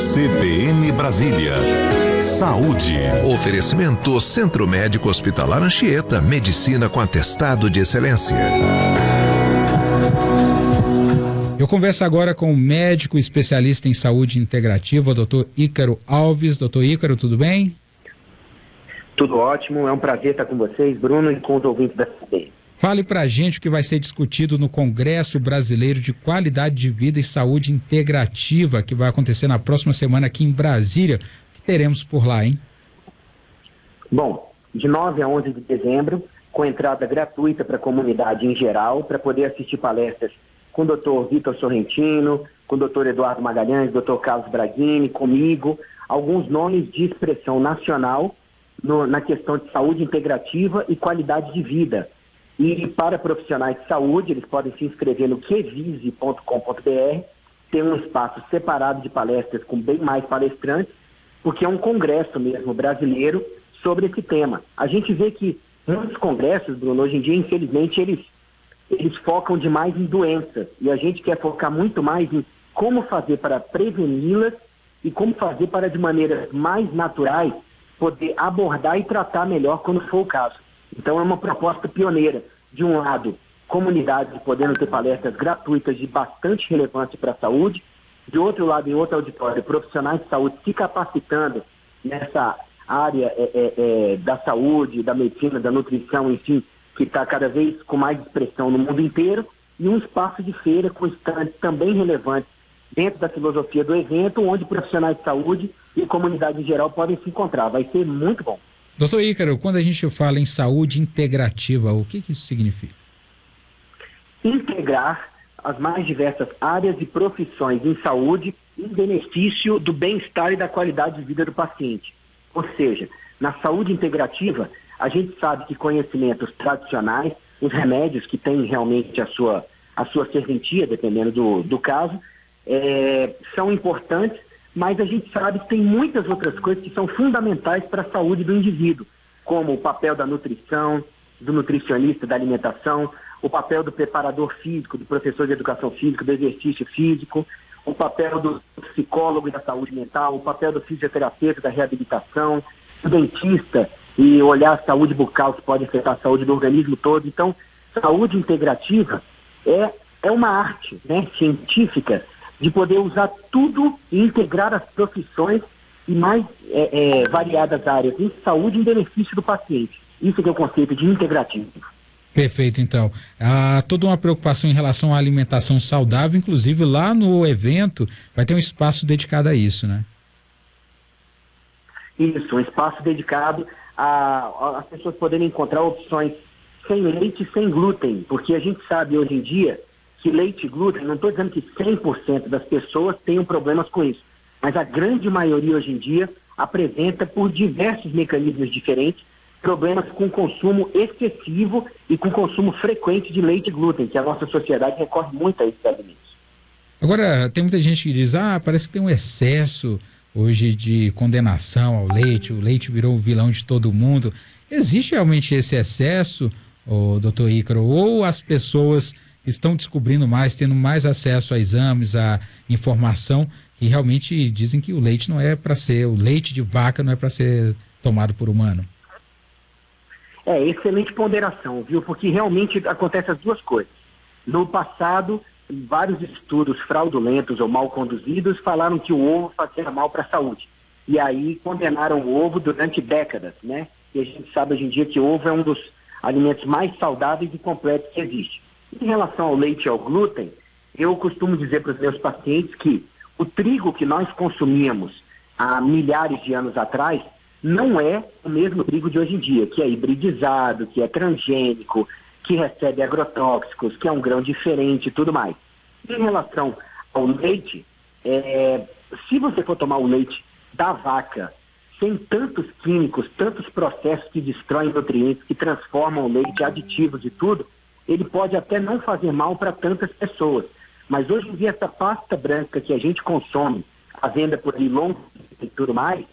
CBN Brasília. Saúde. Oferecimento Centro Médico Hospitalar Anchieta. Medicina com atestado de excelência. Eu converso agora com o médico especialista em saúde integrativa, o doutor Ícaro Alves. Doutor Ícaro, tudo bem? Tudo ótimo, é um prazer estar com vocês, Bruno, e com os ouvintes da CBN. Fale para a gente o que vai ser discutido no Congresso Brasileiro de Qualidade de Vida e Saúde Integrativa, que vai acontecer na próxima semana aqui em Brasília. O que teremos por lá, hein? Bom, de 9 a 11 de dezembro, com entrada gratuita para a comunidade em geral, para poder assistir palestras com o doutor Vitor Sorrentino, com o doutor Eduardo Magalhães, doutor Carlos Braghini, comigo, alguns nomes de expressão nacional no, na questão de saúde integrativa e qualidade de vida e para profissionais de saúde, eles podem se inscrever no quevise.com.br, tem um espaço separado de palestras com bem mais palestrantes, porque é um congresso mesmo brasileiro sobre esse tema. A gente vê que muitos congressos, Bruno, hoje em dia, infelizmente, eles, eles focam demais em doenças, e a gente quer focar muito mais em como fazer para preveni-las e como fazer para, de maneiras mais naturais, poder abordar e tratar melhor quando for o caso. Então é uma proposta pioneira. De um lado, comunidades podendo ter palestras gratuitas de bastante relevância para a saúde. De outro lado, em outro auditório, profissionais de saúde se capacitando nessa área é, é, é, da saúde, da medicina, da nutrição, enfim, que está cada vez com mais expressão no mundo inteiro. E um espaço de feira com estandes também relevantes dentro da filosofia do evento, onde profissionais de saúde e comunidade em geral podem se encontrar. Vai ser muito bom. Doutor Ícaro, quando a gente fala em saúde integrativa, o que, que isso significa? Integrar as mais diversas áreas e profissões em saúde em benefício do bem-estar e da qualidade de vida do paciente. Ou seja, na saúde integrativa, a gente sabe que conhecimentos tradicionais, os remédios que têm realmente a sua, a sua serventia, dependendo do, do caso, é, são importantes, mas a gente sabe que tem muitas outras coisas que são fundamentais para a saúde do indivíduo, como o papel da nutrição, do nutricionista da alimentação, o papel do preparador físico, do professor de educação física, do exercício físico, o papel do psicólogo e da saúde mental, o papel do fisioterapeuta da reabilitação, do dentista e olhar a saúde bucal que pode afetar a saúde do organismo todo. Então, saúde integrativa é, é uma arte né, científica de poder usar tudo e integrar as profissões e mais é, é, variadas áreas em saúde em benefício do paciente. Isso que é o conceito de integrativo. Perfeito, então. Há toda uma preocupação em relação à alimentação saudável, inclusive lá no evento vai ter um espaço dedicado a isso, né? Isso, um espaço dedicado a, as pessoas poderem encontrar opções sem leite e sem glúten, porque a gente sabe hoje em dia que leite glúten, não estou dizendo que 100% das pessoas tenham problemas com isso, mas a grande maioria hoje em dia apresenta por diversos mecanismos diferentes problemas com consumo excessivo e com consumo frequente de leite glúten, que a nossa sociedade recorre muito a esses alimentos. Agora, tem muita gente que diz, ah, parece que tem um excesso hoje de condenação ao leite, o leite virou o vilão de todo mundo. Existe realmente esse excesso, oh, doutor Ícaro, ou as pessoas estão descobrindo mais, tendo mais acesso a exames, a informação, que realmente dizem que o leite não é para ser, o leite de vaca não é para ser tomado por humano. É, excelente ponderação, viu? Porque realmente acontece as duas coisas. No passado, vários estudos fraudulentos ou mal conduzidos falaram que o ovo fazia mal para a saúde. E aí condenaram o ovo durante décadas, né? E a gente sabe hoje em dia que o ovo é um dos alimentos mais saudáveis e completos que existe. Em relação ao leite e ao glúten, eu costumo dizer para os meus pacientes que o trigo que nós consumíamos há milhares de anos atrás não é o mesmo trigo de hoje em dia, que é hibridizado, que é transgênico, que recebe agrotóxicos, que é um grão diferente e tudo mais. Em relação ao leite, é, se você for tomar o leite da vaca sem tantos químicos, tantos processos que destroem nutrientes, que transformam o leite, aditivos e tudo, ele pode até não fazer mal para tantas pessoas. Mas hoje em dia, essa pasta branca que a gente consome, a venda por aí longo e tudo mais,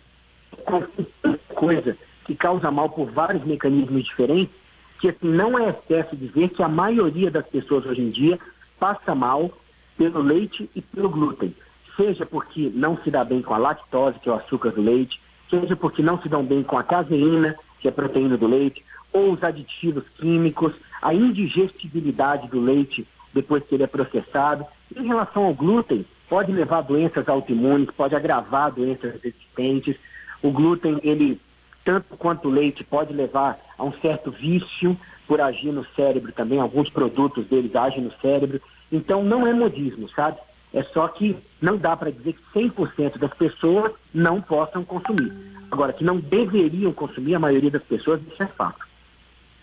coisa que causa mal por vários mecanismos diferentes, que assim, não é excesso dizer que a maioria das pessoas hoje em dia passa mal pelo leite e pelo glúten. seja porque não se dá bem com a lactose, que é o açúcar do leite, seja porque não se dão bem com a caseína, que é a proteína do leite, ou os aditivos químicos, a indigestibilidade do leite depois que ele é processado. Em relação ao glúten, pode levar a doenças autoimunes, pode agravar doenças resistentes. O glúten, ele, tanto quanto o leite, pode levar a um certo vício por agir no cérebro também. Alguns produtos deles agem no cérebro. Então, não é modismo, sabe? É só que não dá para dizer que 100% das pessoas não possam consumir. Agora, que não deveriam consumir, a maioria das pessoas, isso é fato.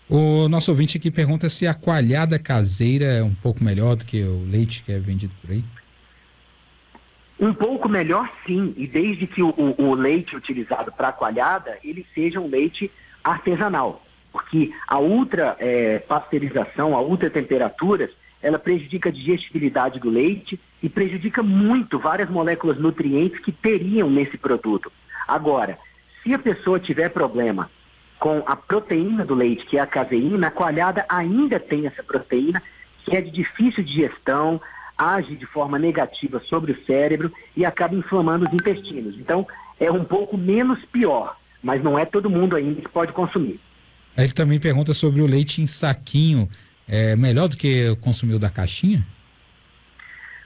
O nosso ouvinte aqui pergunta se a coalhada caseira é um pouco melhor do que o leite que é vendido por aí. Um pouco melhor, sim, e desde que o, o, leite utilizado para coalhada, ele seja um leite artesanal, porque a ultra é, pasteurização, a ultra temperaturas, ela prejudica a digestibilidade do leite e prejudica muito várias moléculas nutrientes que teriam nesse produto. Agora, se a pessoa tiver problema com a proteína do leite, que é a caseína, a coalhada ainda tem essa proteína, que é de difícil digestão, age de forma negativa sobre o cérebro e acaba inflamando os intestinos. Então, é um pouco menos pior, mas não é todo mundo ainda que pode consumir. Ele também pergunta sobre o leite em saquinho. É melhor do que consumir o da caixinha?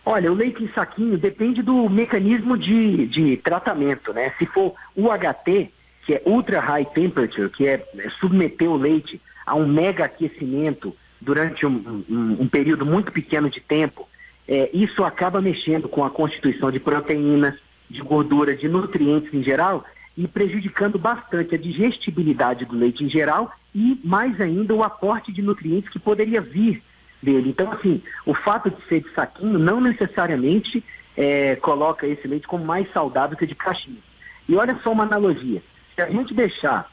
Olha, o leite em saquinho depende do mecanismo de, de tratamento, né? Se for UHT, que é Ultra High Temperature, que é, é submeter o leite a um mega aquecimento durante um, um, um período muito pequeno de tempo, é, isso acaba mexendo com a constituição de proteínas, de gordura, de nutrientes em geral e prejudicando bastante a digestibilidade do leite em geral e mais ainda o aporte de nutrientes que poderia vir dele. Então, assim, o fato de ser de saquinho não necessariamente é, coloca esse leite como mais saudável que de caixinha. E olha só uma analogia. Se a gente deixar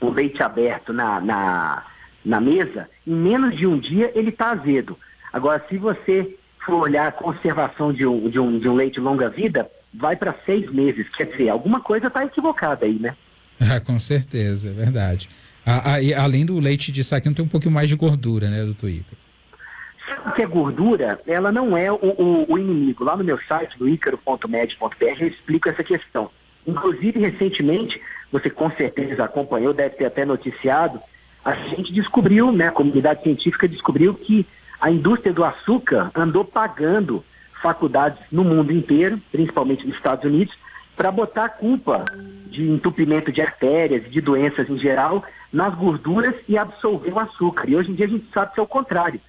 o leite aberto na, na, na mesa, em menos de um dia ele está azedo. Agora, se você for olhar a conservação de um, de um, de um leite longa-vida, vai para seis meses. Quer dizer, alguma coisa está equivocada aí, né? Ah, com certeza, é verdade. Ah, ah, além do leite de saquinho, tem um pouquinho mais de gordura, né, doutor Ícaro? Sabe que a gordura, ela não é o, o, o inimigo. Lá no meu site, do icaro.med.br, eu explico essa questão. Inclusive, recentemente, você com certeza acompanhou, deve ter até noticiado, a gente descobriu, né, a comunidade científica descobriu que a indústria do açúcar andou pagando faculdades no mundo inteiro, principalmente nos Estados Unidos, para botar a culpa de entupimento de artérias, de doenças em geral, nas gorduras e absorver o açúcar. E hoje em dia a gente sabe que é o contrário.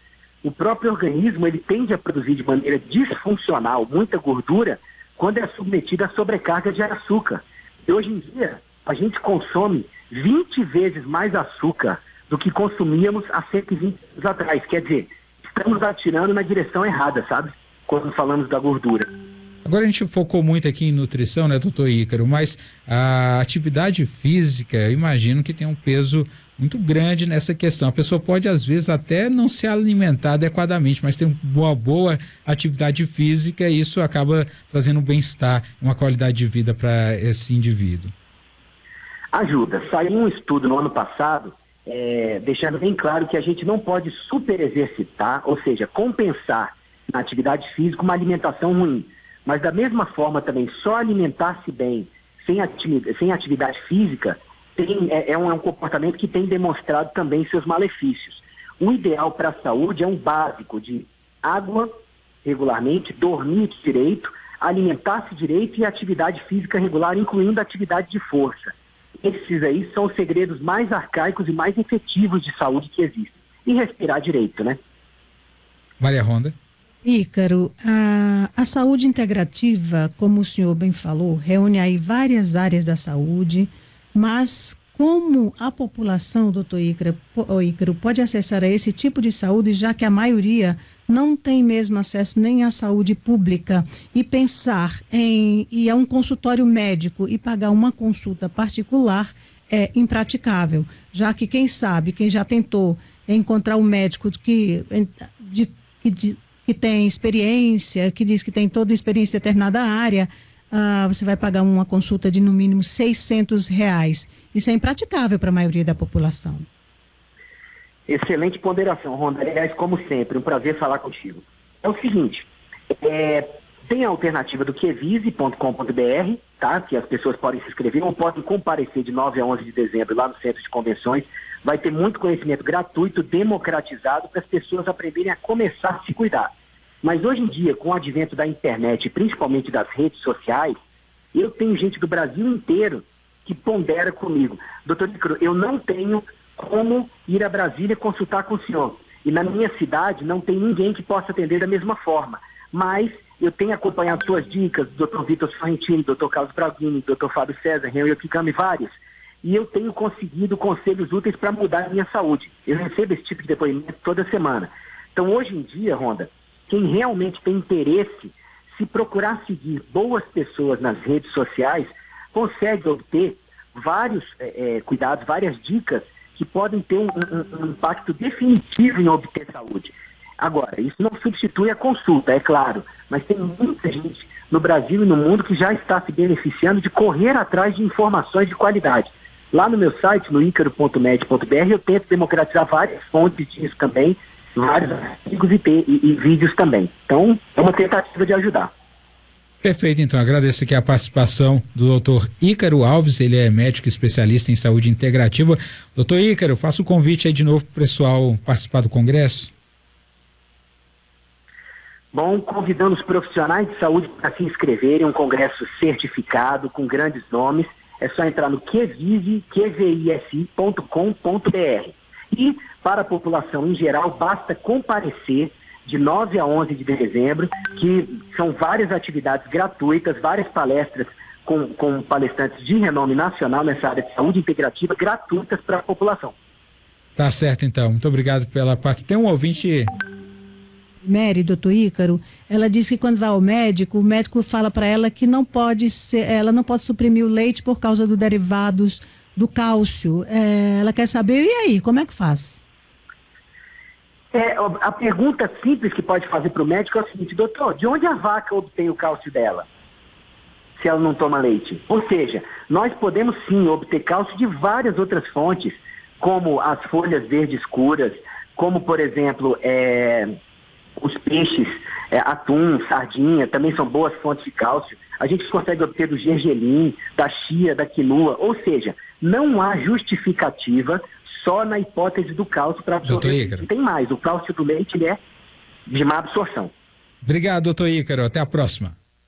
O próprio organismo ele tende a produzir de maneira disfuncional muita gordura quando é submetida a sobrecarga de açúcar. E hoje em dia a gente consome 20 vezes mais açúcar do que consumíamos há 120 anos atrás. Quer dizer, estamos atirando na direção errada, sabe? Quando falamos da gordura. Agora a gente focou muito aqui em nutrição, né, doutor Ícaro, mas a atividade física, eu imagino que tem um peso muito grande nessa questão. A pessoa pode, às vezes, até não se alimentar adequadamente, mas tem uma boa atividade física e isso acaba trazendo um bem-estar, uma qualidade de vida para esse indivíduo. Ajuda. Saiu um estudo no ano passado é, deixando bem claro que a gente não pode super exercitar, ou seja, compensar na atividade física uma alimentação ruim. Mas da mesma forma também, só alimentar-se bem sem atividade, sem atividade física tem, é, é, um, é um comportamento que tem demonstrado também seus malefícios. O ideal para a saúde é um básico de água regularmente, dormir direito, alimentar-se direito e atividade física regular, incluindo atividade de força. Esses aí são os segredos mais arcaicos e mais efetivos de saúde que existem. E respirar direito, né? Maria Ronda. Ícaro, a, a saúde integrativa, como o senhor bem falou, reúne aí várias áreas da saúde, mas como a população, doutor Ícaro, Ícaro, pode acessar a esse tipo de saúde, já que a maioria não tem mesmo acesso nem à saúde pública e pensar em ir a um consultório médico e pagar uma consulta particular é impraticável, já que quem sabe, quem já tentou encontrar um médico que, de, de, que tem experiência, que diz que tem toda experiência em determinada área, ah, você vai pagar uma consulta de no mínimo 600 reais. Isso é impraticável para a maioria da população. Excelente ponderação, Ronda. Aliás, como sempre, um prazer falar contigo. É o seguinte, é, Tem a alternativa do quevise.com.br, tá? Que as pessoas podem se inscrever ou podem comparecer de 9 a 11 de dezembro lá no Centro de Convenções. Vai ter muito conhecimento gratuito, democratizado, para as pessoas aprenderem a começar a se cuidar. Mas hoje em dia, com o advento da internet, principalmente das redes sociais, eu tenho gente do Brasil inteiro que pondera comigo. Doutor Nicro, eu não tenho como ir a Brasília consultar com o senhor. E na minha cidade não tem ninguém que possa atender da mesma forma. Mas eu tenho acompanhado suas dicas, doutor Vitor Sorrentino, doutor Carlos Braguini, doutor Fábio César, Renan Kikami, vários. E eu tenho conseguido conselhos úteis para mudar a minha saúde. Eu recebo esse tipo de depoimento toda semana. Então, hoje em dia, Ronda, quem realmente tem interesse, se procurar seguir boas pessoas nas redes sociais, consegue obter vários é, cuidados, várias dicas que podem ter um, um, um impacto definitivo em obter saúde. Agora, isso não substitui a consulta, é claro, mas tem muita gente no Brasil e no mundo que já está se beneficiando de correr atrás de informações de qualidade. Lá no meu site, no icaro.med.br, eu tento democratizar várias fontes disso também, vários artigos e, e, e vídeos também. Então, é uma tentativa de ajudar. Perfeito, então agradeço aqui a participação do doutor Ícaro Alves, ele é médico especialista em saúde integrativa. Doutor Ícaro, faço o convite aí de novo para o pessoal participar do congresso. Bom, convidando os profissionais de saúde para se inscreverem, um congresso certificado, com grandes nomes, é só entrar no qvisi.com.br. E, para a população em geral, basta comparecer de 9 a 11 de dezembro, que são várias atividades gratuitas, várias palestras com, com palestrantes de renome nacional nessa área de saúde integrativa, gratuitas para a população. Tá certo, então. Muito obrigado pela parte. Tem um ouvinte. Mary, doutor Ícaro, ela disse que quando vai ao médico, o médico fala para ela que não pode ser, ela não pode suprimir o leite por causa dos derivados do cálcio. É, ela quer saber, e aí, como é que faz? É, a pergunta simples que pode fazer para o médico é o seguinte, doutor, de onde a vaca obtém o cálcio dela? Se ela não toma leite. Ou seja, nós podemos sim obter cálcio de várias outras fontes, como as folhas verdes escuras, como, por exemplo, é, os peixes, é, atum, sardinha, também são boas fontes de cálcio. A gente consegue obter do gergelim, da chia, da quinoa. Ou seja, não há justificativa só na hipótese do cálcio para absorver. Tem mais, o cálcio do leite ele é de má absorção. Obrigado, doutor Ícaro. Até a próxima.